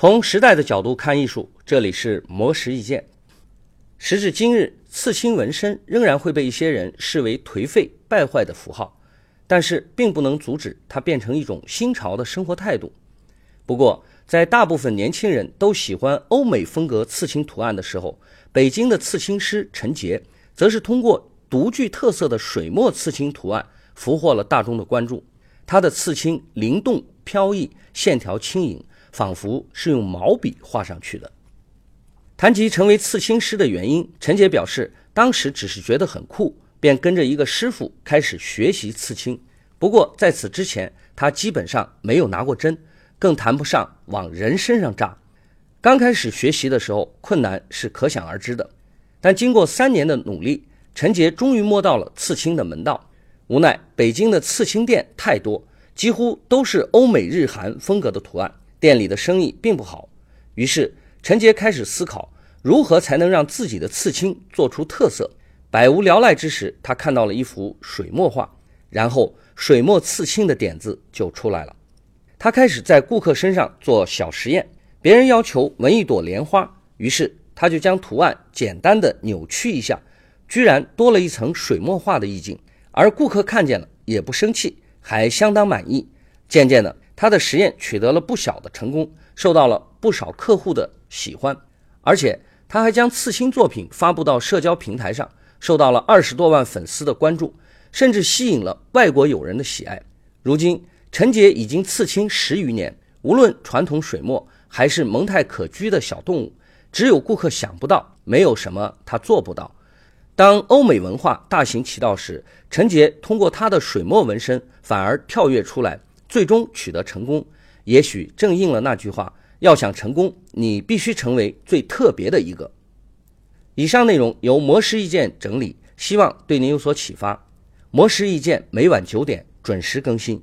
从时代的角度看艺术，这里是魔石意见。时至今日，刺青纹身仍然会被一些人视为颓废败坏的符号，但是并不能阻止它变成一种新潮的生活态度。不过，在大部分年轻人都喜欢欧美风格刺青图案的时候，北京的刺青师陈杰则是通过独具特色的水墨刺青图案俘获了大众的关注。他的刺青灵动飘逸，线条轻盈。仿佛是用毛笔画上去的。谈及成为刺青师的原因，陈杰表示，当时只是觉得很酷，便跟着一个师傅开始学习刺青。不过在此之前，他基本上没有拿过针，更谈不上往人身上扎。刚开始学习的时候，困难是可想而知的。但经过三年的努力，陈杰终于摸到了刺青的门道。无奈北京的刺青店太多，几乎都是欧美日韩风格的图案。店里的生意并不好，于是陈杰开始思考如何才能让自己的刺青做出特色。百无聊赖之时，他看到了一幅水墨画，然后水墨刺青的点子就出来了。他开始在顾客身上做小实验，别人要求纹一朵莲花，于是他就将图案简单的扭曲一下，居然多了一层水墨画的意境。而顾客看见了也不生气，还相当满意。渐渐的。他的实验取得了不小的成功，受到了不少客户的喜欢，而且他还将刺青作品发布到社交平台上，受到了二十多万粉丝的关注，甚至吸引了外国友人的喜爱。如今，陈杰已经刺青十余年，无论传统水墨还是蒙太可掬的小动物，只有顾客想不到，没有什么他做不到。当欧美文化大行其道时，陈杰通过他的水墨纹身反而跳跃出来。最终取得成功，也许正应了那句话：要想成功，你必须成为最特别的一个。以上内容由魔石意见整理，希望对您有所启发。魔石意见每晚九点准时更新。